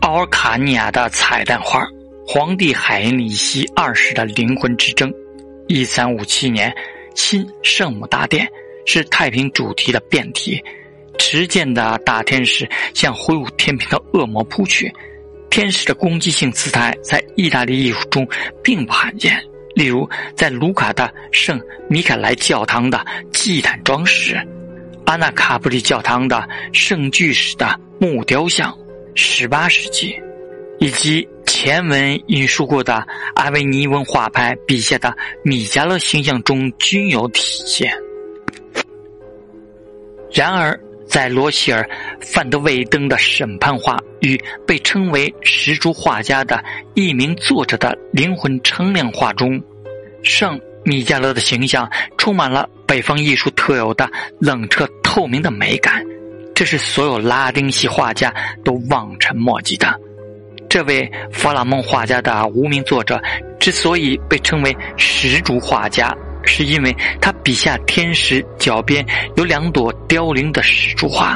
奥尔卡尼亚的彩蛋画，皇帝海因里希二世的灵魂之争。一三五七年，新圣母大殿是太平主题的辩题，持剑的大天使向挥舞天平的恶魔扑去。天使的攻击性姿态在意大利艺术中并不罕见，例如在卢卡的圣米凯莱教堂的祭坛装饰，阿纳卡布里教堂的圣巨石的木雕像，十八世纪，以及。前文引述过的阿维尼翁画派笔下的米迦勒形象中均有体现。然而，在罗希尔·范德韦登的审判画与被称为石柱画家的一名作者的灵魂称量画中，圣米迦勒的形象充满了北方艺术特有的冷彻透明的美感，这是所有拉丁系画家都望尘莫及的。这位弗拉梦画家的无名作者之所以被称为石柱画家，是因为他笔下天使脚边有两朵凋零的石柱花。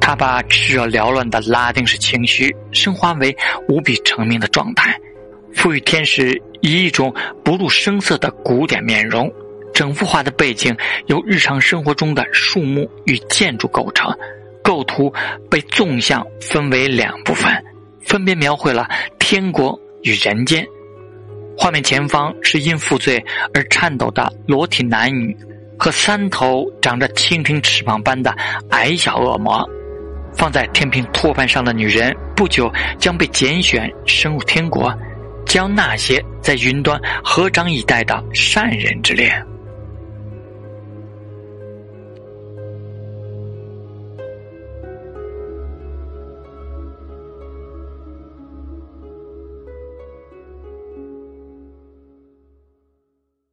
他把炽热缭乱的拉丁式情绪升华为无比澄明的状态，赋予天使以一种不露声色的古典面容。整幅画的背景由日常生活中的树木与建筑构成，构图被纵向分为两部分。分别描绘了天国与人间。画面前方是因负罪而颤抖的裸体男女，和三头长着蜻蜓翅膀般的矮小恶魔。放在天平托盘上的女人，不久将被拣选升入天国，将那些在云端合掌以待的善人之列。